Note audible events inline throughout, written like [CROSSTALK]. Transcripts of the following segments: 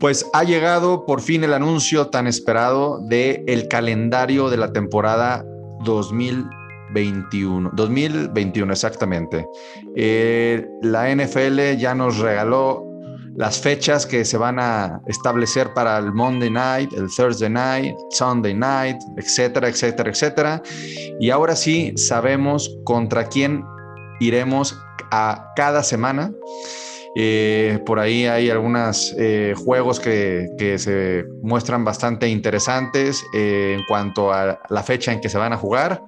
Pues ha llegado por fin el anuncio tan esperado de el calendario de la temporada 2021. 2021, exactamente. Eh, la NFL ya nos regaló las fechas que se van a establecer para el Monday Night, el Thursday Night, Sunday Night, etcétera, etcétera, etcétera. Y ahora sí sabemos contra quién iremos a cada semana. Eh, por ahí hay algunos eh, juegos que, se muestran bastante interesantes eh, en cuanto a la fecha en que se van a jugar.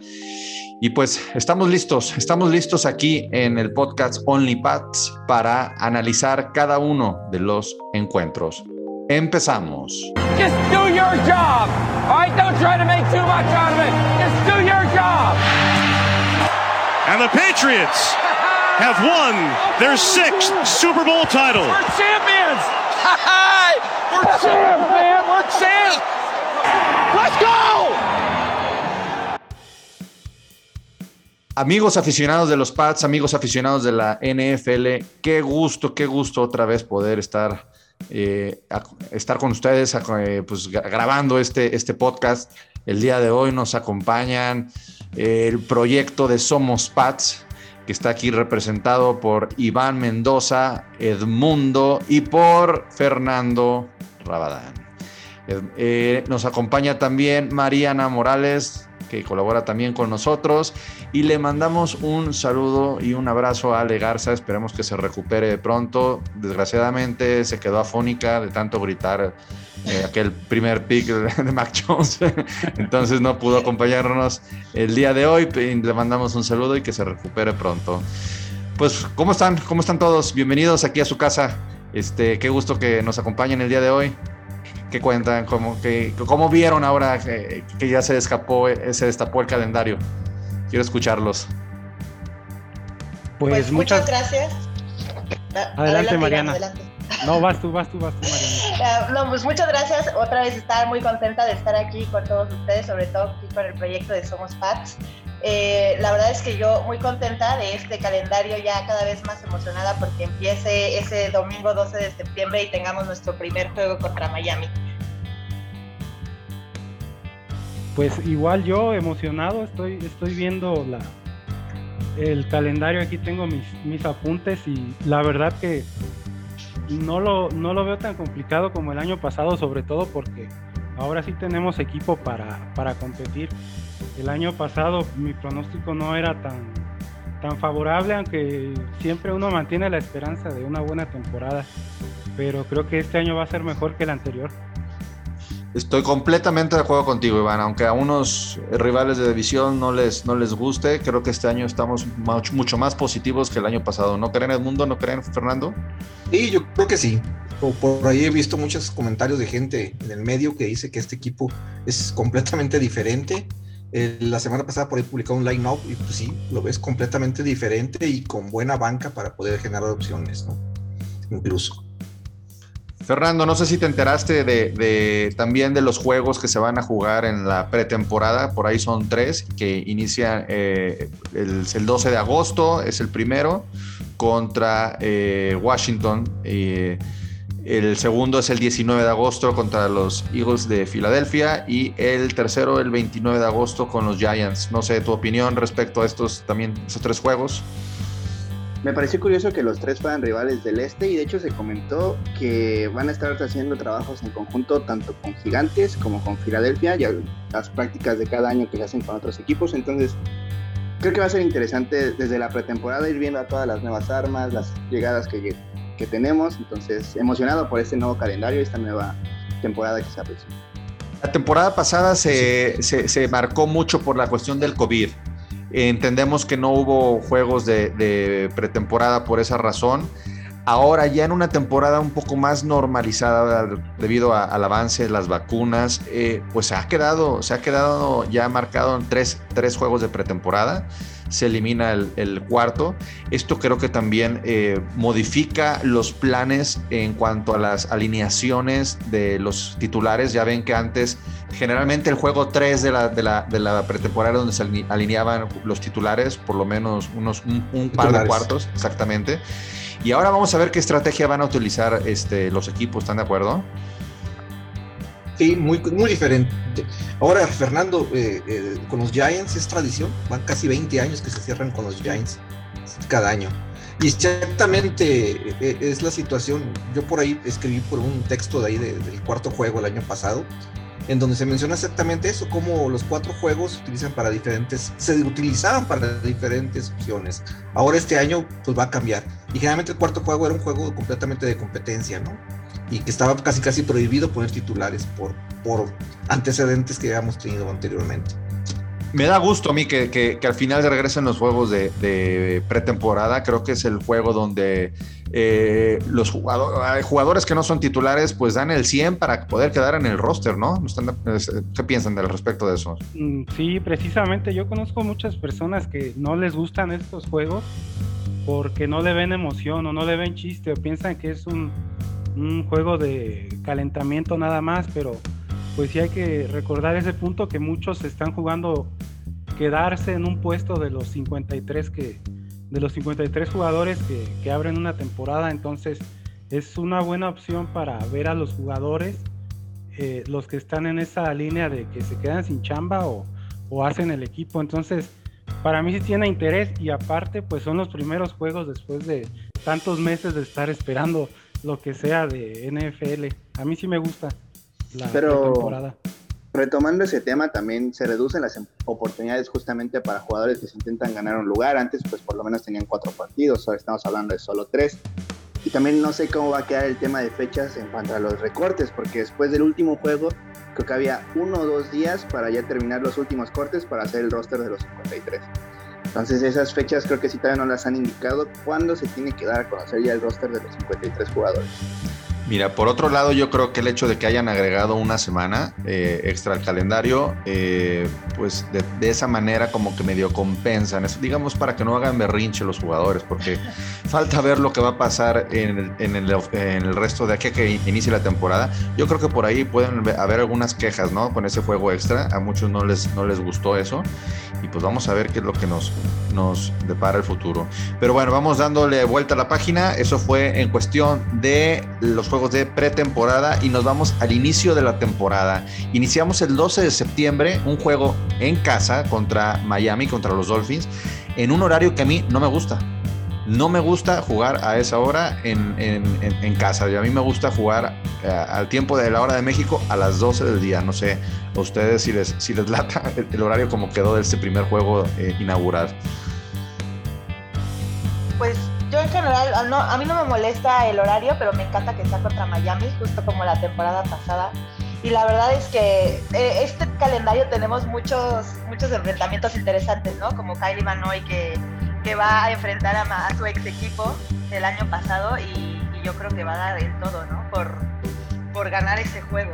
Y pues estamos listos, estamos listos aquí en el podcast Only Pats para analizar cada uno de los encuentros. Empezamos. Just do your job. All right, don't try to make too much out of it. Just do your job. And the Patriots have won their sixth Super Bowl title. We're champions! We're champs, man! We're champs! Let's go! Amigos aficionados de los Pats, amigos aficionados de la NFL, qué gusto, qué gusto otra vez poder estar, eh, estar con ustedes eh, pues, grabando este, este podcast. El día de hoy nos acompañan eh, el proyecto de Somos Pats, que está aquí representado por Iván Mendoza, Edmundo y por Fernando Rabadán. Eh, nos acompaña también Mariana Morales, que colabora también con nosotros. Y le mandamos un saludo y un abrazo a Ale Garza. Esperemos que se recupere pronto. Desgraciadamente se quedó afónica de tanto gritar eh, aquel primer pick de [LAUGHS] Mac Jones. [LAUGHS] Entonces no pudo acompañarnos el día de hoy. Le mandamos un saludo y que se recupere pronto. Pues, ¿cómo están? ¿Cómo están todos? Bienvenidos aquí a su casa. Este, qué gusto que nos acompañen el día de hoy. ¿Qué cuentan? ¿Cómo, que, cómo vieron ahora que, ya se escapó, se destapó el calendario? Quiero escucharlos. Pues, pues muchas, gracias. Adelante, Mariana. No, vas tú, vas tú, vas tú, Mariana. [LAUGHS] No, pues muchas gracias. Otra vez estar muy contenta de estar aquí con todos ustedes, sobre todo aquí con el proyecto de Somos Pats. Eh, la verdad es que yo muy contenta de este calendario, ya cada vez más emocionada porque empiece ese domingo 12 de septiembre y tengamos nuestro primer juego contra Miami. Pues igual yo emocionado, estoy, estoy viendo el calendario, aquí tengo mis, mis apuntes y la verdad que no lo, no lo veo tan complicado como el año pasado, sobre todo porque ahora sí tenemos equipo para, para competir el año pasado mi pronóstico no era tan, tan favorable, aunque siempre uno mantiene la esperanza de una buena temporada. Pero creo que este año va a ser mejor que el anterior. Estoy completamente de acuerdo contigo, Iván. Aunque a unos rivales de división no les, no les guste, creo que este año estamos mucho más positivos que el año pasado. ¿No creen Edmundo? ¿No creen Fernando? Sí, yo creo que sí. Por ahí he visto muchos comentarios de gente en el medio que dice que este equipo es completamente diferente la semana pasada por ahí publicó un line-up y pues sí, lo ves completamente diferente y con buena banca para poder generar opciones, ¿no? Incluso. Fernando, no sé si te enteraste de, también de los juegos que se van a jugar en la pretemporada, por ahí son tres, que inician eh, el, 12 de agosto, es el primero, contra eh, Washington. Eh, el segundo es el 19 de agosto contra los Eagles de Filadelfia y el tercero el 29 de agosto con los Giants. No sé tu opinión respecto a estos también esos tres juegos. Me pareció curioso que los tres fueran rivales del este y de hecho se comentó que van a estar haciendo trabajos en conjunto tanto con Gigantes como con Filadelfia y las prácticas de cada año que hacen con otros equipos. Entonces creo que va a ser interesante desde la pretemporada ir viendo a todas las nuevas armas, las llegadas que llegan que tenemos. Entonces, emocionado por este nuevo calendario y esta nueva temporada que se aprecia. La temporada pasada se, se, marcó mucho por la cuestión del COVID. Entendemos que no hubo juegos de, de pretemporada por esa razón. Ahora ya en una temporada un poco más normalizada debido al avance de las vacunas, eh, pues se ha quedado, se ha quedado ya marcado en tres, tres juegos de pretemporada se elimina el, cuarto. Esto creo que también eh, modifica los planes en cuanto a las alineaciones de los titulares. Ya ven que antes, generalmente el juego 3 de la, de la, de la pretemporada donde se alineaban los titulares, por lo menos unos, un, par de cuartos, exactamente. Y ahora vamos a ver qué estrategia van a utilizar este, los equipos, ¿están de acuerdo? Sí, muy, muy diferente. Ahora, Fernando, eh, eh, con los Giants es tradición, van casi 20 años que se cierran con los Giants cada año. Y exactamente eh, es la situación. Yo por ahí escribí por un texto de ahí del cuarto juego el año pasado, en donde se menciona exactamente eso, cómo los cuatro juegos se utilizan para diferentes, se utilizaban para diferentes opciones. Ahora este año pues va a cambiar. Y generalmente el cuarto juego era un juego completamente de competencia, ¿no? Y que estaba casi casi prohibido poner titulares por, por antecedentes que habíamos tenido anteriormente. Me da gusto a mí que, al final se regresen los juegos de, pretemporada. Creo que es el juego donde eh, los jugadores, que no son titulares pues dan el 100 para poder quedar en el roster, ¿no? ¿Qué piensan al respecto de eso? Mm, sí, precisamente yo conozco muchas personas que no les gustan estos juegos porque no le ven emoción o no le ven chiste o piensan que es un, un juego de calentamiento nada más, pero pues sí hay que recordar ese punto que muchos están jugando quedarse en un puesto de los 53 que de los 53 jugadores que, abren una temporada, entonces es una buena opción para ver a los jugadores, eh, los que están en esa línea de que se quedan sin chamba o, o hacen el equipo, entonces para mí sí tiene interés y aparte pues son los primeros juegos después de tantos meses de estar esperando lo que sea de NFL, a mí sí me gusta. Pero retomando ese tema, también se reducen las oportunidades justamente para jugadores que se intentan ganar un lugar. Antes, pues por lo menos tenían cuatro partidos, ahora estamos hablando de solo tres. Y también no sé cómo va a quedar el tema de fechas en cuanto a los recortes, porque después del último juego, creo que había uno o dos días para ya terminar los últimos cortes para hacer el roster de los 53. Entonces esas fechas creo que sí todavía no las han indicado cuándo se tiene que dar a conocer ya el roster de los 53 jugadores. Mira, por otro lado, yo creo que el hecho de que hayan agregado una semana eh, extra al calendario, eh, pues de, esa manera como que medio compensan, eso, digamos para que no hagan berrinche los jugadores, porque [LAUGHS] falta ver lo que va a pasar en el, resto de aquí a que inicie la temporada. Yo creo que por ahí pueden haber algunas quejas, ¿no? Con ese juego extra, a muchos no les, no les gustó eso, y pues vamos a ver qué es lo que nos, nos depara el futuro. Pero bueno, vamos dándole vuelta a la página, eso fue en cuestión de los juegos de pretemporada y nos vamos al inicio de la temporada. Iniciamos el 12 de septiembre un juego en casa contra Miami, contra los Dolphins, en un horario que a mí no me gusta. No me gusta jugar a esa hora en, en, casa. Y a mí me gusta jugar eh, al tiempo de la hora de México a las 12 del día. No sé a ustedes si les, si les lata el, horario como quedó de este primer juego eh, inaugural. General, no, a mí no me molesta el horario, pero me encanta que sea contra Miami, justo como la temporada pasada. Y la verdad es que eh, este calendario tenemos muchos, muchos enfrentamientos interesantes, ¿no? Como Kylie Manoy que, que va a enfrentar a, su ex equipo el año pasado y, yo creo que va a dar el todo, ¿no? Por, por ganar ese juego.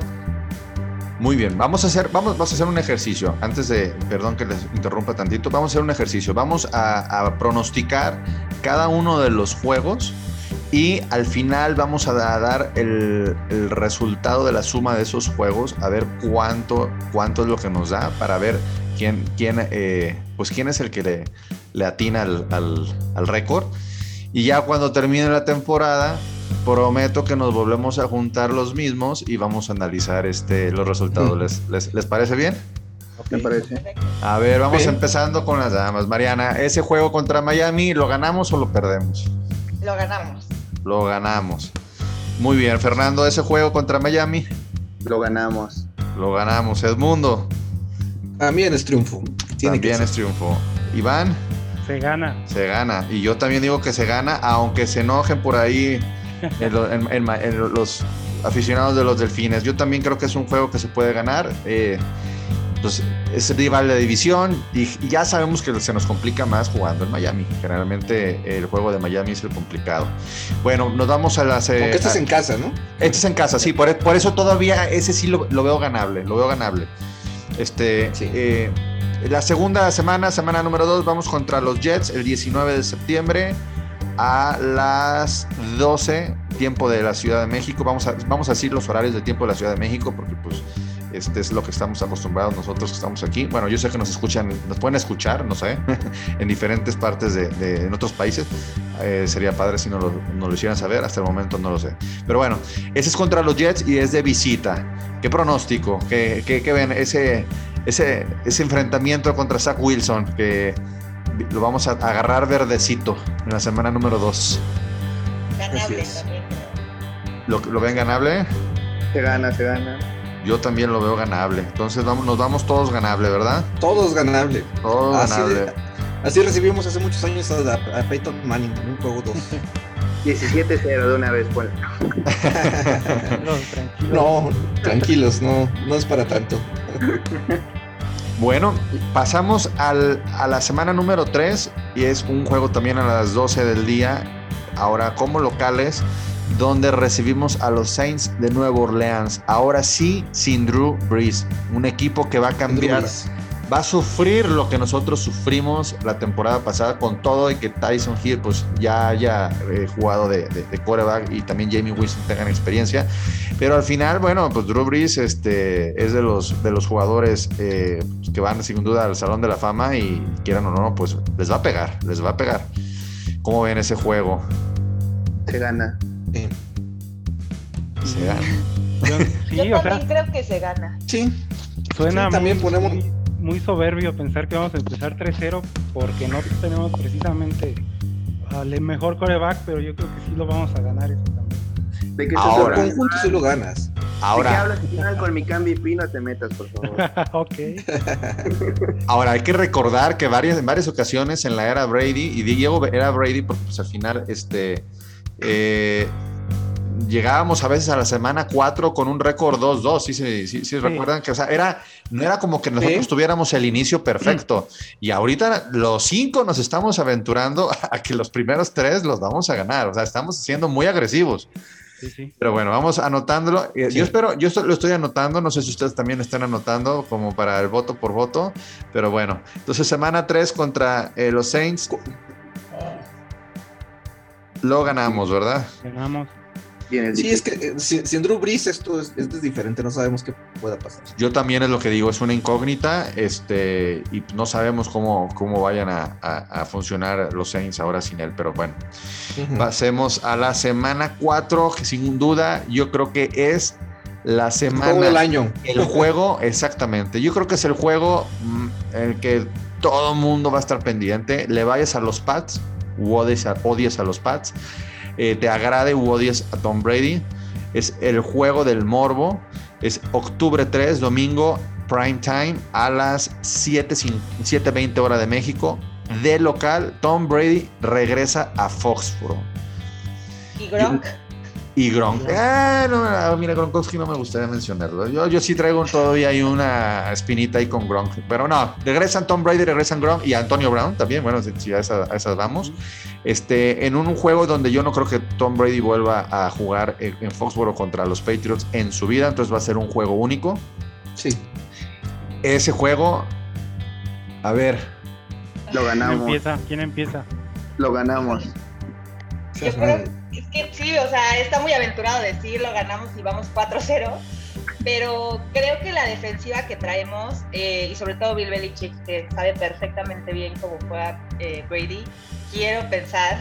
Muy bien, vamos a hacer, vamos, a hacer un ejercicio. Antes de, perdón que les interrumpa tantito, vamos a hacer un ejercicio. Vamos a, pronosticar cada uno de los juegos y al final vamos a dar el, resultado de la suma de esos juegos, a ver cuánto, cuánto es lo que nos da para ver quién, quién, eh, pues quién es el que le, atina al, al récord. Y ya cuando termine la temporada, prometo que nos volvemos a juntar los mismos y vamos a analizar este, los resultados. ¿Les, les, parece bien? Me parece. A ver, vamos empezando con las damas. Mariana, ¿ese juego contra Miami lo ganamos o lo perdemos? Lo ganamos. Lo ganamos. Muy bien, Fernando, ¿ese juego contra Miami? Lo ganamos. Lo ganamos. Edmundo. También es triunfo. También es triunfo. Iván. Se gana. Se gana. Y yo también digo que se gana, aunque se enojen por ahí [LAUGHS] en, los aficionados de los delfines. Yo también creo que es un juego que se puede ganar. Eh, pues es rival de división y, ya sabemos que se nos complica más jugando en Miami. Generalmente el juego de Miami es el complicado. Bueno, nos vamos a las. Eh, este es en casa, ¿no? Este es en casa, sí. Por, eso todavía ese sí lo, veo ganable. Lo veo ganable. Este. Eh, la segunda semana, semana número 2, vamos contra los Jets el 19 de septiembre a las 12, tiempo de la Ciudad de México. Vamos a, vamos a decir los horarios de tiempo de la Ciudad de México porque pues Este es lo que estamos acostumbrados nosotros que estamos aquí. Bueno, yo sé que nos escuchan, nos pueden escuchar, no sé, [LAUGHS] en diferentes partes de, en otros países. Eh, sería padre si nos lo, nos lo hicieran saber. Hasta el momento no lo sé. Pero bueno, ese es contra los Jets y es de visita. ¿Qué pronóstico? ¿Qué, qué, ven? Ese, ese, ese enfrentamiento contra Zach Wilson que lo vamos a agarrar verdecito en la semana número 2. Ganable también. ¿Lo, ¿Lo, ven ganable? Se gana, se gana. Yo también lo veo ganable. Entonces vamos, nos vamos todos ganable, ¿verdad? Todos ganable. Todos así ganable. así recibimos hace muchos años a, a Peyton Manning en un juego 2. 17-0 [LAUGHS] de una vez, pues. [LAUGHS] no, tranquilos, no, no es para tanto. [LAUGHS] Bueno, pasamos al, a la semana número 3 y es un juego también a las 12 del día, ahora como locales, donde recibimos a los Saints de Nueva Orleans. Ahora sí, sin Drew Brees, un equipo que va a cambiar va a sufrir lo que nosotros sufrimos la temporada pasada con todo y que Tyson Hill pues ya haya eh, jugado de, de, quarterback y también Jamie Wilson tengan experiencia. Pero al final, bueno, pues Drew Brees este, es de los, de los jugadores eh, que van sin duda al Salón de la Fama y quieran o no, pues les va a pegar, les va a pegar. ¿Cómo ven ese juego? Se gana. Se gana. Yo, también creo que se gana. Sí. Suena también ponemos muy soberbio pensar que vamos a empezar 3-0 porque no tenemos precisamente al mejor coreback, pero yo creo que sí lo vamos a ganar eso también. ¿De qué Ahora, conjunto sí lo ganas. Ahora. ¿De qué hablas final con mi cambio y no te metas, por favor? [LAUGHS] ok. [LAUGHS] Ahora, hay que recordar que varias, en varias ocasiones en la era Brady, y Diego era Brady porque pues, al final este, eh, llegábamos a veces a la semana 4 con un récord 2-2, ¿sí, sí, sí, recuerdan que, o sea, era, no era como que nosotros tuviéramos el inicio perfecto. Y ahorita los cinco nos estamos aventurando [LAUGHS] a que los primeros tres los vamos a ganar, o sea, estamos siendo muy agresivos. Sí, Pero bueno, vamos anotándolo. Eh, yo espero, yo lo estoy anotando, no sé si ustedes también están anotando como para el voto por voto, pero bueno, entonces semana 3 contra eh, los Saints. Lo ganamos, ¿verdad? Ganamos. Sí, es que eh, sin, Drew Brees esto es, diferente, no sabemos qué pueda pasar. Yo también es lo que digo, es una incógnita este, y no sabemos cómo, cómo vayan a, funcionar los Saints ahora sin él, pero bueno. Pasemos a la semana 4, que sin duda yo creo que es la semana... El juego del año. El juego, [LAUGHS] exactamente. Yo creo que es el juego mm, en el que todo el mundo va a estar pendiente. Le vayas a los Pats, o odies a los Pats eh, te agrade u odies a Tom Brady. Es el juego del morbo. Es octubre 3, domingo, prime time, a las 7.20 hora de México. De local, Tom Brady regresa a Foxborough. ¿Y Gronk? Gronk. Ah, no, ah, mira, Gronkowski no me gustaría mencionarlo. Yo, yo sí traigo todavía hay una espinita ahí con Gronk. Pero no, regresan Tom Brady, regresan Gronk y Antonio Brown también. Bueno, si, a, esas vamos. Este, en un juego donde yo no creo que Tom Brady vuelva a jugar en, en Foxborough contra los Patriots en su vida. Entonces va a ser un juego único. Sí. Ese juego, a ver. Lo ganamos. ¿Quién empieza? ¿Quién empieza? Lo ganamos. Yo creo sí, o sea, está muy aventurado decirlo, ganamos y vamos 4-0, pero creo que la defensiva que traemos, eh, y sobre todo Bill Belichick, que sabe perfectamente bien cómo juega eh, Brady, quiero pensar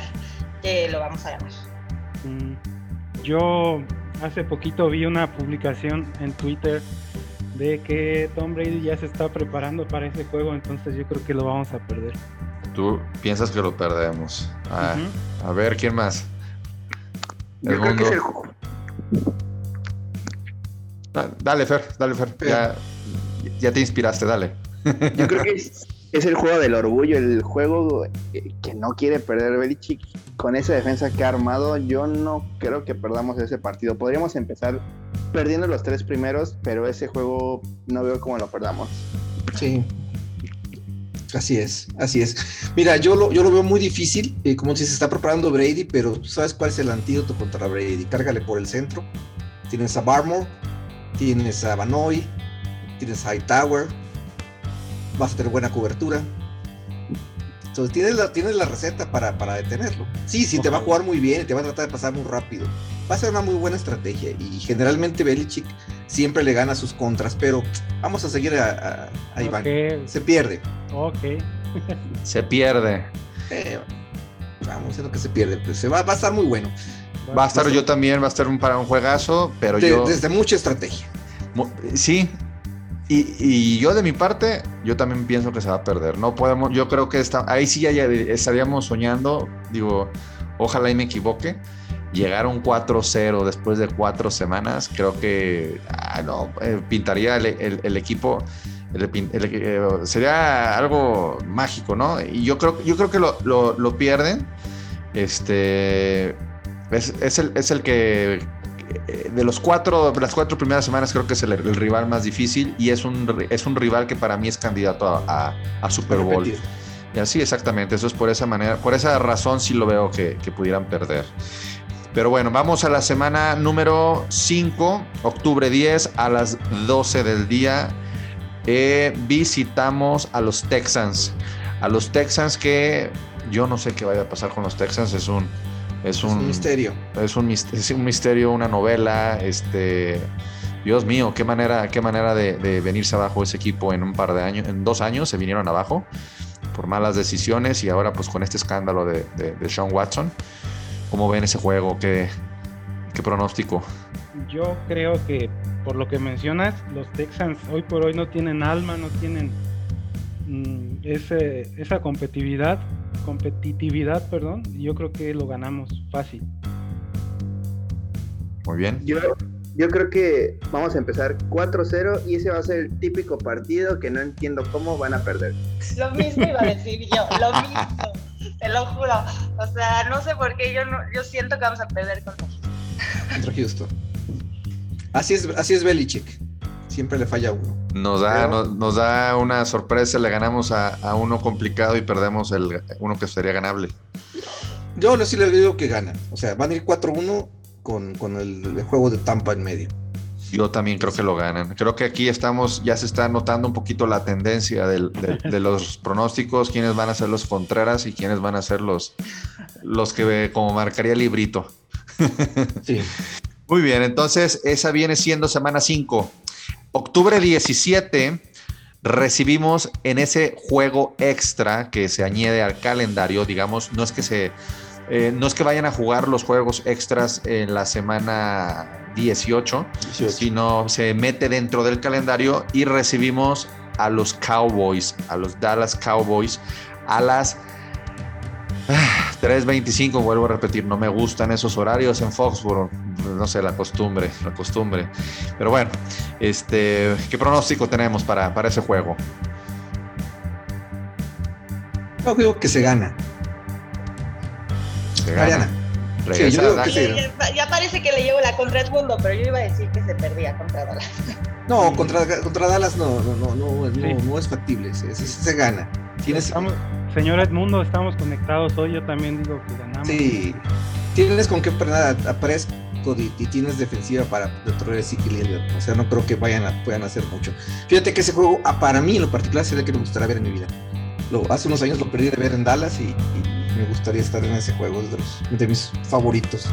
que lo vamos a ganar. Mm, yo hace poquito vi una publicación en Twitter de que Tom Brady ya se está preparando para ese juego, entonces yo creo que lo vamos a perder. Tú piensas que lo perdemos. Ah, a ver, ¿quién más? Yo creo que es el... Dale, Fer, dale, Fer. Ya, te inspiraste, dale. Yo creo que es, el juego del orgullo, el juego que no quiere perder Belichick. Con esa defensa que ha armado, yo no creo que perdamos ese partido. Podríamos empezar perdiendo los tres primeros, pero ese juego no veo cómo lo perdamos. Sí, Así es, así es. Mira, yo lo, yo lo veo muy difícil, eh, como si se está preparando Brady, pero tú sabes cuál es el antídoto contra Brady. Cárgale por el centro. Tienes a Barmore, tienes a Banoy, tienes a Hightower, vas a tener buena cobertura. Entonces tienes la, tienes la receta para, para detenerlo. Sí, sí, te va a jugar muy bien y te va a tratar de pasar muy rápido. Va a ser una muy buena estrategia y generalmente Belichick siempre le gana sus contras, pero vamos a seguir a, Iván. Se pierde. Ok. [LAUGHS] se pierde. Eh, vamos, es lo que se pierde. Pues se va, va a estar muy bueno. Va a estar yo también, va a estar un, para un juegazo, pero yo... Desde mucha estrategia. Sí, y, yo de mi parte, yo también pienso que se va a perder. No podemos, yo creo que está, ahí sí ya, estaríamos soñando, digo, ojalá y me equivoque. Llegar a un 4-0 después de cuatro semanas, creo que ah, no, eh, pintaría el, equipo, eh, sería algo mágico, ¿no? Y yo creo, yo creo que lo, lo, pierden. Este es, es, el, es el que eh, de los cuatro, las cuatro primeras semanas creo que es el, rival más difícil y es un, es un rival que para mí es candidato a, Super Bowl. Y así exactamente, eso es por esa manera, por esa razón sí lo veo que, pudieran perder. Pero bueno, vamos a la semana número 5, octubre 10 a las 12 del día. Eh, visitamos a los Texans. A los Texans que yo no sé qué vaya a pasar con los Texans, es un, es un, misterio. Es un, misterio, una novela. Este, Dios mío, qué manera, qué manera de, venirse abajo ese equipo en un par de años, en dos años se vinieron abajo por malas decisiones y ahora pues con este escándalo de, Sean Watson. ¿Cómo ven ese juego? ¿Qué, ¿Qué pronóstico? Yo creo que por lo que mencionas, los Texans hoy por hoy no tienen alma, no tienen mm, ese, esa competitividad competitividad, perdón, yo creo que lo ganamos fácil. Muy bien. Yo, yo creo que vamos a empezar 4-0 y ese va a ser el típico partido que no entiendo cómo van a perder. Lo mismo iba a decir yo, lo mismo, te lo juro. O sea, no sé por qué yo no, yo siento que vamos a perder contra Houston. Contra Houston. Así es, así es Belichick siempre le falla uno. Nos da, nos, da una sorpresa, le ganamos a, uno complicado y perdemos el uno que sería ganable. Yo sí le digo que gana. O sea, van a ir 4-1 con, el, juego de Tampa en medio. Yo también creo que lo ganan. Creo que aquí estamos, ya se está notando un poquito la tendencia de, los [LAUGHS] pronósticos, quiénes van a ser los Contreras y quiénes van a ser los, los que como marcaría el librito. [LAUGHS] Sí. Muy bien, entonces esa viene siendo semana 5. Octubre 17 recibimos en ese juego extra que se añade al calendario, digamos, no es que se eh, no es que vayan a jugar los juegos extras en la semana 18, sino se mete dentro del calendario y recibimos a los Cowboys, a los Dallas Cowboys, a las 3.25, vuelvo a repetir, no me gustan esos horarios en Foxborough, no sé, la costumbre, la costumbre. Pero bueno, este, ¿qué pronóstico tenemos para, para ese juego? Yo creo que se gana. Se gana. Ya, parece que le llevo la contra el mundo, pero yo iba a decir que se perdía contra Dallas. No, contra, contra Dallas no, no, no, no, no, es factible, se, se, gana. Tienes, señor Edmundo, estamos conectados hoy, yo también digo que ganamos. Sí, tienes con qué frenar a, Prescott y, tienes defensiva para destruir a O sea, no creo que vayan a, puedan hacer mucho. Fíjate que ese juego, para mí en lo particular, sería que me gustaría ver en mi vida. Lo, hace unos años lo perdí de ver en Dallas y, me gustaría estar en ese juego, es de, los, de mis favoritos.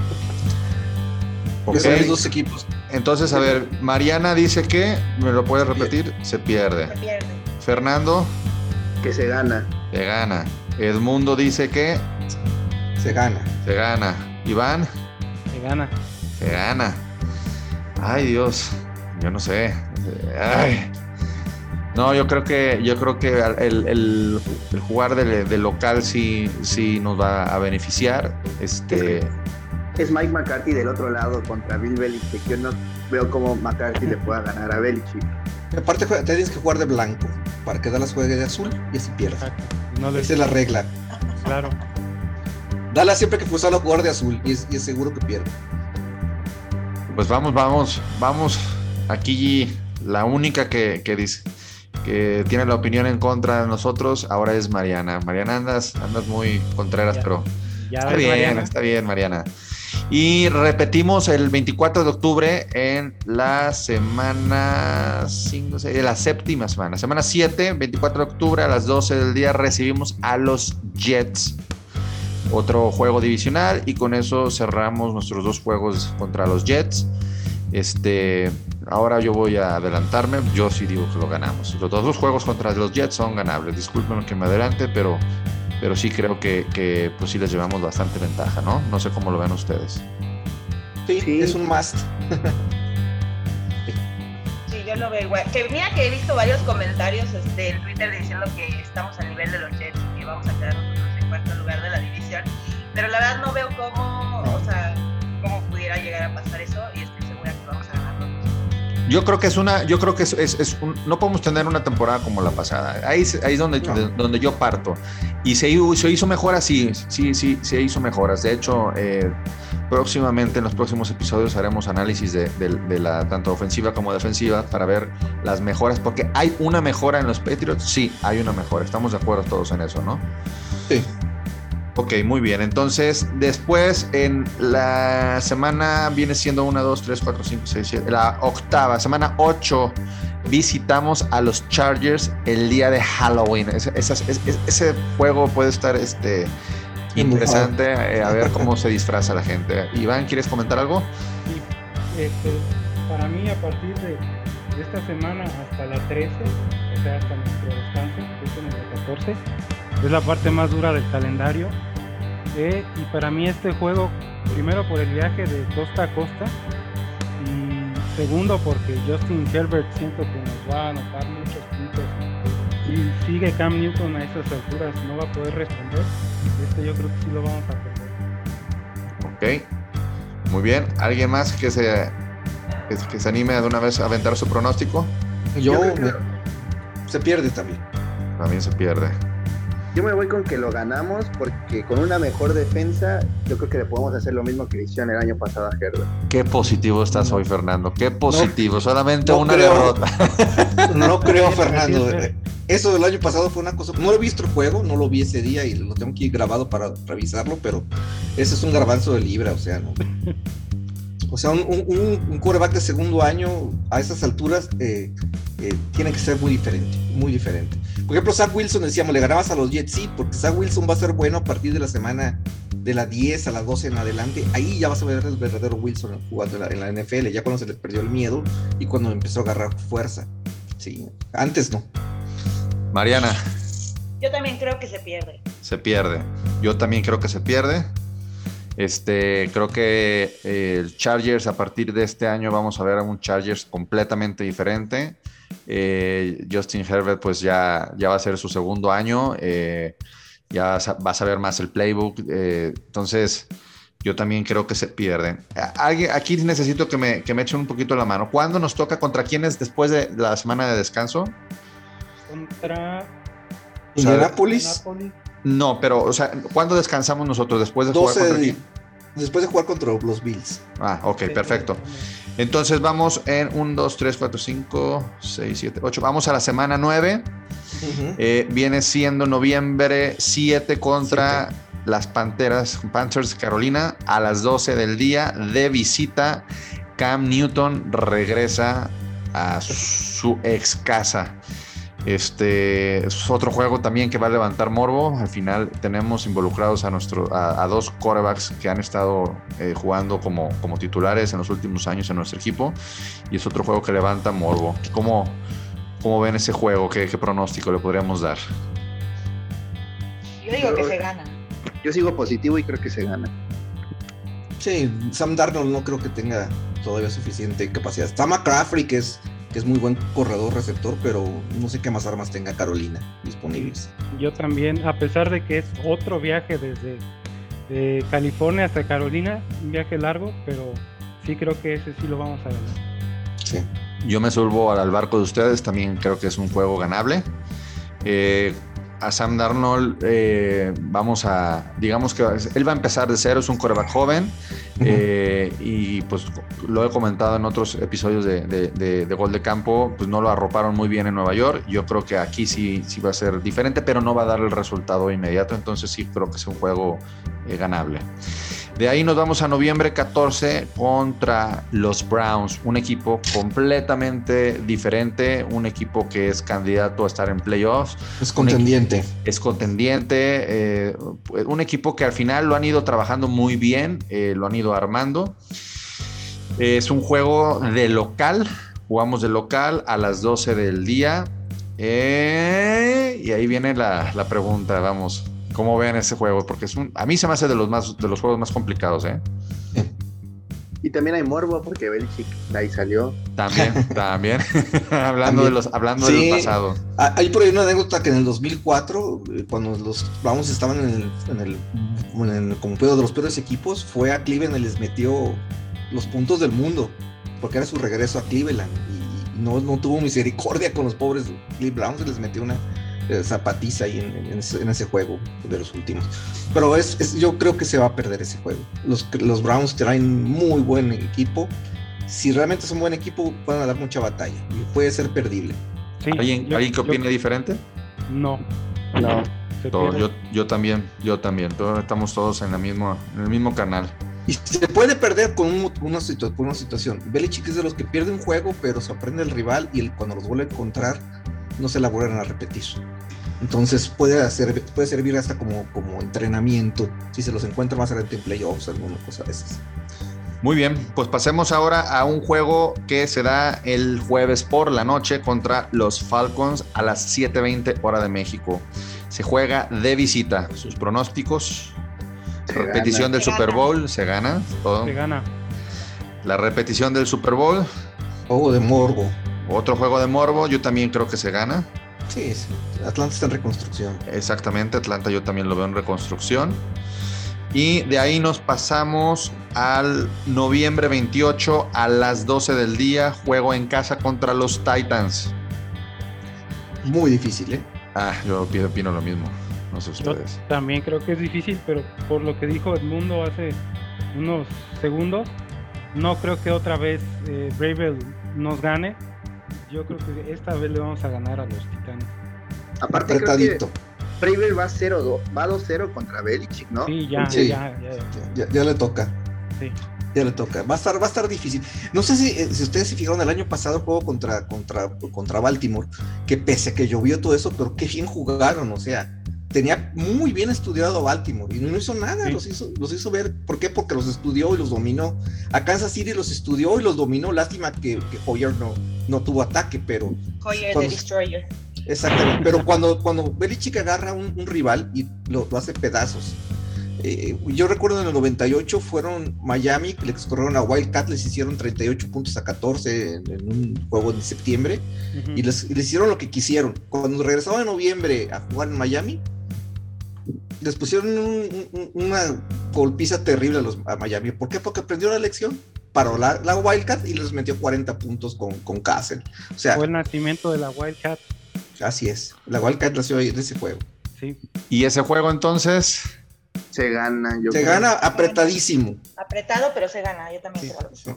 Okay. Son dos equipos. Entonces, a ver, Mariana dice que, ¿me lo puedes repetir? Se pierde. Se pierde. Fernando. Que se gana. Se gana. Edmundo dice que. Se gana. Se gana. Iván. Se gana. Se gana. Ay, Dios. Yo no sé. Ay. No, yo creo que yo creo que el, jugar de, local sí, sí nos va a beneficiar. Este. Es, Mike McCarthy del otro lado contra Bill Belichick. Yo no veo cómo McCarthy le pueda ganar a Belichick. Aparte, tienes que jugar de blanco para que Dallas juegue de azul y así pierde. Esa es la regla. Claro. Dallas siempre que fuese a jugar de azul y es, seguro que pierde. Pues vamos, vamos, vamos. Aquí la única que, dice que tiene la opinión en contra de nosotros ahora es Mariana. Mariana, andas, andas muy contreras, pero está bien, está bien, Mariana. Y repetimos el 24 de octubre en la semana 5, la séptima semana, semana 7, 24 de octubre a las 12 del día recibimos a los Jets. Otro juego divisional y con eso cerramos nuestros dos juegos contra los Jets. Este, ahora yo voy a adelantarme, yo sí digo que lo ganamos. Los dos juegos contra los Jets son ganables. Disculpen que me adelante, pero pero sí creo que, que pues sí les llevamos bastante ventaja, ¿no? No sé cómo lo ven ustedes. Sí, es un must. [LAUGHS] sí, yo lo veo igual. Que mira que he visto varios comentarios este, en Twitter diciendo que estamos al nivel de los Jets y que vamos a quedar nosotros en cuarto lugar de la división. Pero la verdad no veo cómo, o sea, cómo pudiera llegar a pasar eso yo creo que es una, yo creo que es, es, un, no podemos tener una temporada como la pasada. Ahí, ahí es donde, donde yo parto. Y se, se hizo mejoras, sí, sí, sí, se hizo mejoras. De hecho, eh, próximamente en los próximos episodios haremos análisis de, de, la tanto ofensiva como defensiva para ver las mejoras, porque hay una mejora en los Patriots, sí, hay una mejora. Estamos de acuerdo todos en eso, ¿no? Sí. Ok, muy bien. Entonces, después en la semana viene siendo 1, 2, 3, 4, 5, 6, 7, la octava, semana 8, visitamos a los Chargers el día de Halloween. Ese, ese, juego puede estar este, interesante, eh, a ver cómo se disfraza la gente. Iván, ¿quieres comentar algo? Sí, este, para mí a partir de, esta semana hasta la 13, o sea, hasta nuestro descanso, que es el 14, es la parte más dura del calendario. Eh, y para mí este juego, primero por el viaje de costa a costa y segundo porque Justin Herbert siento que nos va a anotar muchos puntos. Si sigue Cam Newton a esas alturas no va a poder responder. Este yo creo que sí lo vamos a perder. Ok, muy bien. ¿Alguien más que se, que, se anime de una vez a aventar su pronóstico? Yo, se pierde también. También se pierde. Yo me voy con que lo ganamos porque con una mejor defensa yo creo que le podemos hacer lo mismo que hicieron el año pasado a Herbert. Qué positivo estás hoy, Fernando. Qué positivo. Solamente una derrota. [LAUGHS] No creo, [LAUGHS] Fernando. Eso del año pasado fue una cosa. No he visto el juego, no lo vi ese día y lo tengo aquí grabado para revisarlo, pero ese es un garbanzo de libra, o sea, ¿no? O sea, un, un, de segundo año a esas alturas eh, eh, tiene que ser muy diferente, muy diferente. Por ejemplo, Zach Wilson, decíamos, le ganabas a los Jets, sí, porque Zach Wilson va a ser bueno a partir de la semana de la 10 a las 12 en adelante. Ahí ya vas a ver el verdadero Wilson jugando en la, NFL, ya cuando se les perdió el miedo y cuando empezó a agarrar fuerza. Sí, antes no. Mariana. Yo también creo que se pierde. Se pierde. Yo también creo que se pierde. Este, creo que eh, el Chargers a partir de este año vamos a ver a un Chargers completamente diferente. Eh, Justin Herbert pues ya, ya va a ser su segundo año, eh, ya vas a ver más el playbook, entonces yo también creo que se pierden. Aquí necesito que me, que me echen un poquito la mano. ¿Cuándo nos toca? ¿Contra quiénes después de la semana de descanso? Contra Indianapolis. No, pero, o sea, ¿cuándo descansamos nosotros? Después de jugar contra Después de jugar contra los Bills. Ah, ok, perfecto. Entonces vamos en 1, 2, 3, 4, 5, 6, 7, 8. Vamos a la semana 9. Eh, viene siendo noviembre 7 contra las Panteras, Panthers Carolina a las 12 del día de visita. Cam Newton regresa a su ex casa. Este es otro juego también que va a levantar morbo. Al final tenemos involucrados a, nuestro, a, dos quarterbacks que han estado eh, jugando como, como titulares en los últimos años en nuestro equipo. Y es otro juego que levanta morbo. ¿Cómo, cómo ven ese juego? ¿Qué, pronóstico le podríamos dar? Yo digo que se gana. Yo sigo positivo y creo que se gana. Sí, Sam Darnold no creo que tenga todavía suficiente capacidad. Está McCaffrey, que es que es muy buen corredor receptor, pero no sé qué más armas tenga Carolina disponibles. Yo también, a pesar de que es otro viaje desde California hasta Carolina, un viaje largo, pero sí creo que ese sí lo vamos a ganar. Sí. Yo me subo al barco de ustedes, también creo que es un juego ganable. Eh, a Sam Darnold, eh, vamos a, digamos que él va a empezar de cero, es un coreback joven eh, y pues lo he comentado en otros episodios de, Gol de Campo, pues no lo arroparon muy bien en Nueva York, yo creo que aquí sí, sí va a ser diferente, pero no va a dar el resultado inmediato, entonces sí creo que es un juego eh, ganable. De ahí nos vamos a noviembre 14 contra los Browns, un equipo completamente diferente, un equipo que es candidato a estar en playoffs. Es contendiente. Es contendiente, eh, un equipo que al final lo han ido trabajando muy bien, eh, lo han ido armando. Es un juego de local, jugamos de local a las 12 del día. Eh, y ahí viene la, la pregunta, vamos, ¿Cómo ven ese juego? Porque es un, a mí se me hace de los, más, de los juegos más complicados, ¿eh? Y también hay morbo porque Belichick ahí salió. También, [LAUGHS] también. [LAUGHS] hablando, De los, hablando del pasado. Ah, hay por ahí una anécdota que en el 2004, eh, cuando los Browns estaban en el, en el, en el como pedo de los peores equipos, fue a Cleveland y les metió los puntos del mundo, porque era su regreso a Cleveland. Y no, no tuvo misericordia con los pobres Browns y les metió una, zapatiza ahí en, ese, juego de los últimos. Pero es, yo creo que se va a perder ese juego. Los, los Browns traen muy buen equipo. Si realmente es un buen equipo, pueden dar mucha batalla y puede ser perdible. ¿Alguien, que opine diferente? No. No. yo, yo también, yo también. estamos todos en, la misma, en el mismo canal. Y se puede perder con una, una situación. Belichick es de los que pierde un juego, pero se aprende el rival y el, cuando los vuelve a encontrar, no se la a repetir. Entonces puede, hacer, puede servir hasta como, como entrenamiento si se los encuentra más adelante en playoffs, alguna cosa a veces. Muy bien, pues pasemos ahora a un juego que se da el jueves por la noche contra los Falcons a las 7:20 hora de México. Se juega de visita. Sus pronósticos. repetición del Super Bowl, se gana todo. Se gana. La repetición del Super Bowl. Juego de morbo. Otro juego de morbo, yo también creo que se gana. Sí, Atlanta está en reconstrucción. Exactamente, Atlanta yo también lo veo en reconstrucción. Y de ahí nos pasamos al noviembre 28 a las 12 del día, juego en casa contra los Titans. Muy difícil, ¿eh? Ah, yo opino lo mismo. No sé ustedes. también creo que es difícil, pero por lo que dijo Edmundo hace unos segundos, no creo que otra vez eh, nos gane yo creo que esta vez le vamos a ganar a los Titanes. Aparte, creo que Braver va 0 va 2-0 contra Belichick, ¿no? Sí, ya, ya, ya, ya, ya, le toca. Sí. Ya le toca. Va a estar, va a estar difícil. No sé si, eh, si ustedes se fijaron el año pasado juego contra, contra, contra Baltimore, que pese a que llovió todo eso, pero qué bien jugaron, o sea, tenía muy bien estudiado Baltimore y no hizo nada, los, hizo, los hizo ver. ¿Por qué? Porque los estudió y los dominó. A Kansas City los estudió y los dominó. Lástima que, que Hoyer no, no tuvo ataque, pero. Hoyer de Destroyer. Exactamente. pero cuando, cuando Belichick agarra un, un rival y lo, hace pedazos. Eh, yo recuerdo en el 98 fueron Miami, que les corrieron a Wildcat, les hicieron 38 puntos a 14 en, un juego de septiembre y, les, y les hicieron lo que quisieron. Cuando regresaban en noviembre a jugar en Miami, les pusieron una golpiza terrible a, los, a Miami. ¿Por qué? Porque aprendió la lección. Paró la, la Wildcat y les metió 40 puntos con, con Castle. O sea, Fue el nacimiento de la Wildcat. Así es. La Wildcat nació de ese juego. Sí. ¿Y ese juego entonces? Se gana. se gana apretadísimo. Apretado, pero se gana. Yo también sí.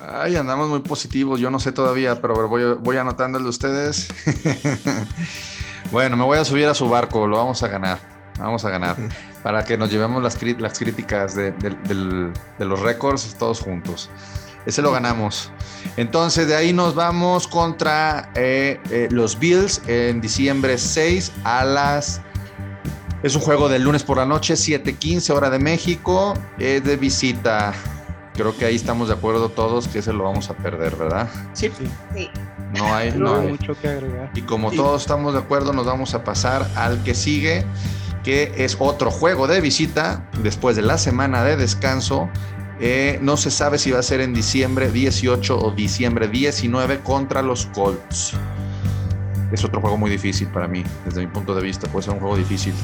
Ay, andamos muy positivos. Yo no sé todavía, pero voy, voy anotando el de ustedes. [LAUGHS] bueno, me voy a subir a su barco. Lo vamos a ganar. Vamos a ganar. [LAUGHS] Para que nos llevemos las, las críticas de, los récords todos juntos. Ese lo ganamos. Entonces de ahí nos vamos contra eh, eh, los Bills en diciembre 6 a las... Es un juego del lunes por la noche, 7:15 hora de México. Es de visita. Creo que ahí estamos de acuerdo todos que ese lo vamos a perder, ¿verdad? Sí. sí. No hay, no, hay mucho que agregar. Y como todos estamos de acuerdo, nos vamos a pasar al que sigue que es otro juego de visita después de la semana de descanso. Eh, no se sabe si va a ser en diciembre 18 o diciembre 19 contra los Colts. Es otro juego muy difícil para mí, desde mi punto de vista, puede ser un juego difícil.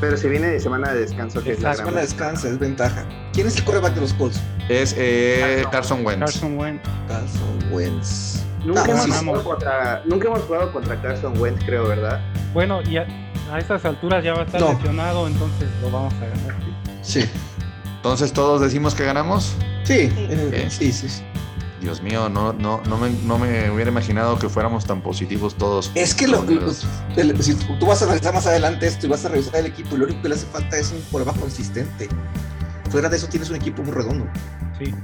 Pero se viene de semana de descanso, que es la semana de descanso, es ventaja. ¿Quién es el coreback de los Colts? Es eh, Carson Wentz. Carson Wentz. Carson Wentz. Nunca, hemos jugado contra, nunca hemos jugado contra Carson Wentz, creo, ¿verdad? Bueno, y a estas alturas ya va a estar lesionado, entonces lo vamos a ganar. Sí. Entonces todos decimos que ganamos. Sí, sí, sí. Dios mío, no, no, no, me, no me hubiera imaginado que fuéramos tan positivos todos. Es que lo, si tú vas a analizar más adelante esto y vas a revisar el equipo, y lo único que le hace falta es un prueba consistente. fuera de eso tienes un equipo muy redondo. Sí.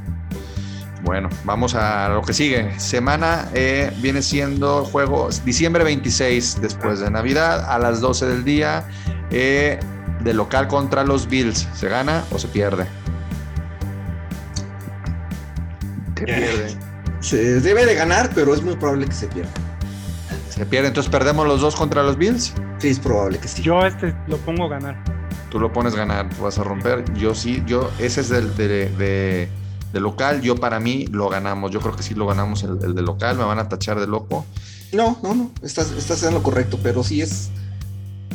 Bueno, vamos a lo que sigue. Semana eh, viene siendo juego diciembre 26, después de Navidad, a las 12 del día, eh, de local contra los Bills. ¿Se gana o se pierde? Se pierde. Se debe de ganar, pero es muy probable que se pierda. Se pierde, entonces perdemos los dos contra los Bills. Sí, es probable que sí. Yo este lo pongo ganar. Tú lo pones ganar, vas a romper. Yo sí, yo, ese es del, de, de, local. Yo para mí lo ganamos. Yo creo que sí lo ganamos el, el de local. Me van a tachar de loco. No, no, no. Estás, estás en lo correcto, pero sí es,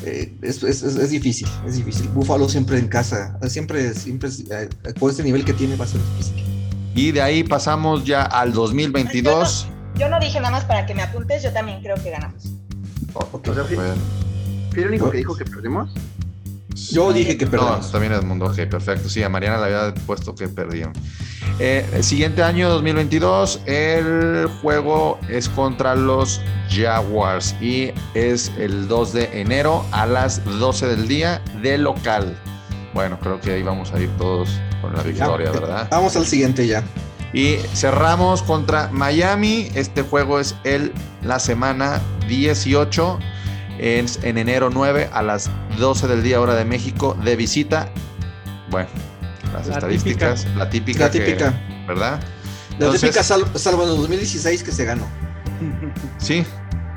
eh, es, es, es, difícil. Es difícil. Búfalo siempre en casa. Siempre, siempre, eh, con este nivel que tiene va a ser difícil. Y de ahí pasamos ya al 2022. Yo no, yo no dije nada más para que me apuntes. Yo también creo que ganamos. Oh, okay. o sea, ¿fui, ¿fui el único que dijo que perdemos? Yo dije que perdimos. No, también Edmundo, ok, perfecto. Sí, a Mariana le había puesto que perdieron. Eh, el siguiente año, 2022, el juego es contra los Jaguars y es el 2 de enero a las 12 del día de local. Bueno, creo que ahí vamos a ir todos con la victoria, Ya, ¿verdad? Vamos al siguiente ya. Y cerramos contra Miami. Este juego es el, la semana 18 en, en, enero 9 a las 12 del día hora de México de visita. Bueno, las La estadísticas, típica. la típica. La que- típica. ¿Verdad? La Entonces- típica, sal- salvo en el 2016 que se ganó. [LAUGHS] Sí,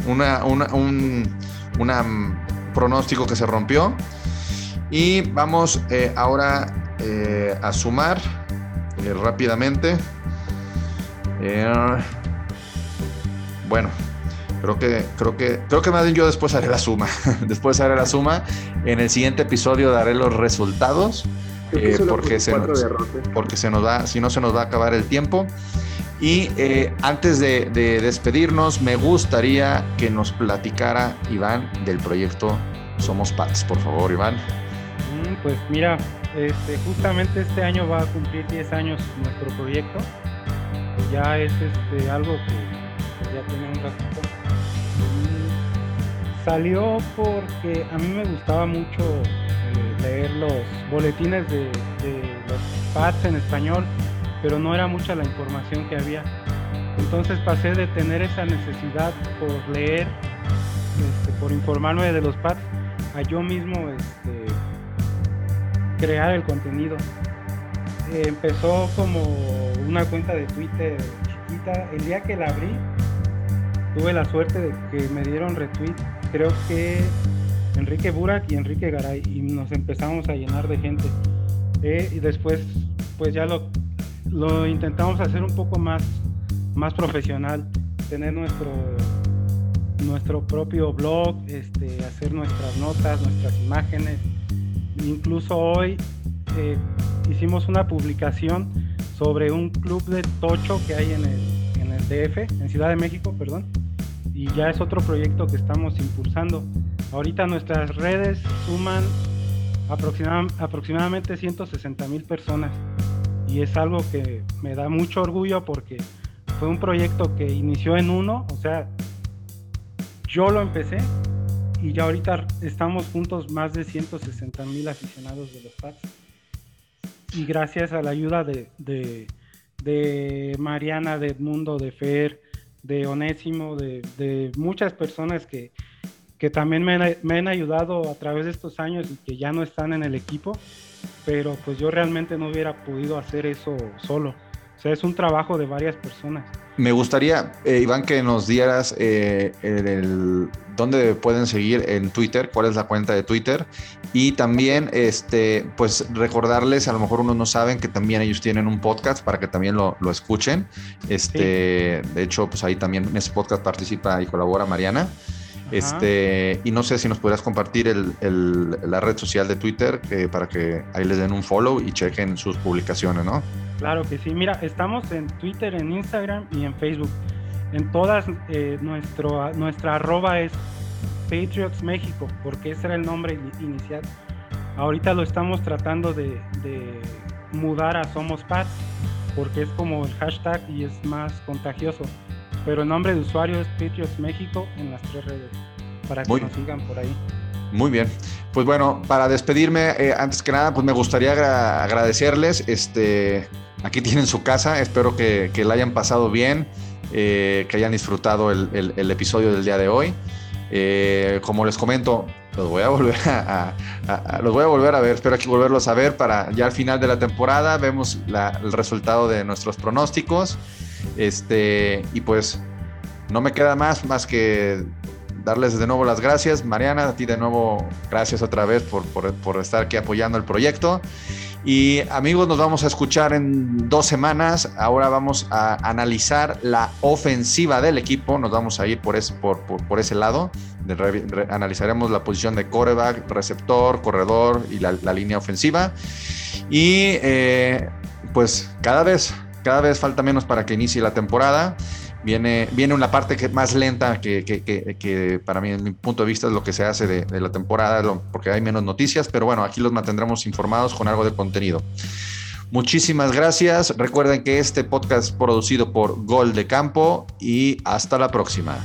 una, una- un una, mm, pronóstico que se rompió. Y vamos eh, ahora eh, a sumar eh, rápidamente. Eh, bueno, creo que, creo que, creo que más bien yo después haré la suma. [LAUGHS] después haré la suma. En el siguiente episodio daré los resultados. Eh, porque se nos- porque se nos va, si no se nos va a acabar el tiempo. Y eh, antes de, de despedirnos, me gustaría que nos platicara Iván del proyecto Somos Pats. Por favor, Iván. Mm, Pues mira, este, justamente este año va a cumplir 10 años nuestro proyecto. Ya es este, algo que ya tiene un ratito. Salió porque a mí me gustaba mucho eh, leer los boletines de, los pads en español, pero no era mucha la información que había. Entonces pasé de tener esa necesidad por leer, este, por informarme de los pads, a yo mismo este, crear el contenido. Empezó como una cuenta de Twitter chiquita. El día que la abrí, tuve la suerte de que me dieron retweet, creo que Enrique Burak y Enrique Garay, y nos empezamos a llenar de gente. Eh, y después, pues ya lo, lo intentamos hacer un poco más, más profesional, tener nuestro nuestro propio blog, este, hacer nuestras notas, nuestras imágenes. Incluso hoy eh, hicimos una publicación sobre un club de tocho que hay en el, en el DF, en Ciudad de México, perdón, y ya es otro proyecto que estamos impulsando. Ahorita nuestras redes suman aproxima- aproximadamente 160 mil personas y es algo que me da mucho orgullo porque fue un proyecto que inició en uno, o sea, yo lo empecé y ya ahorita estamos juntos más de 160 mil aficionados de los Pats. Y gracias a la ayuda de, de, de Mariana, de Edmundo, de Fer, de Onésimo, de, muchas personas que, que también me han, me han ayudado a través de estos años y que ya no están en el equipo, pero pues yo realmente no hubiera podido hacer eso solo. O sea, es un trabajo de varias personas. Me gustaría, eh, Iván, que nos dieras eh, el, el- dónde pueden seguir en Twitter, cuál es la cuenta de Twitter. Y también, este, pues recordarles, a lo mejor unos no saben que también ellos tienen un podcast para que también lo, lo escuchen. Este, de hecho, pues ahí también en ese podcast participa y colabora Mariana. Este, y no sé si nos podrías compartir el- el- la red social de Twitter eh, para que ahí les den un follow y chequen sus publicaciones, ¿no? Claro que sí. Mira, estamos en Twitter, en Instagram y en Facebook. En todas, eh, nuestro, nuestra arroba es Patriots México, porque ese era el nombre ini- inicial. Ahorita lo estamos tratando de, de mudar a Somos Pats, porque es como el hashtag y es más contagioso. Pero el nombre de usuario es Patriots México en las tres redes, para que Muy- nos sigan por ahí. Muy bien. Pues bueno, para despedirme, eh, antes que nada, pues me gustaría agradecerles. Este, aquí tienen su casa, espero que, la hayan pasado bien, eh, que hayan disfrutado el, episodio del día de hoy. Eh, como les comento, los voy a volver a, los voy a volver a ver, espero aquí volverlos a ver para ya al final de la temporada vemos el resultado de nuestros pronósticos. Este, y pues no me queda más más que darles de nuevo las gracias. Mariana, a ti de nuevo gracias otra vez por, por, estar aquí apoyando el proyecto. Y amigos, nos vamos a escuchar en dos semanas. Ahora vamos a analizar la ofensiva del equipo. Nos vamos a ir por ese, por, por, ese lado. analizaremos la posición de coreback, receptor, corredor y la, línea ofensiva. Y eh, pues cada vez, cada vez falta menos para que inicie la temporada. Viene, viene una parte más lenta que, que, que, para mí, en mi punto de vista, es lo que se hace de, la temporada, porque hay menos noticias, pero bueno, aquí los mantendremos informados con algo de contenido. Muchísimas gracias. Recuerden que este podcast es producido por Gol de Campo y hasta la próxima.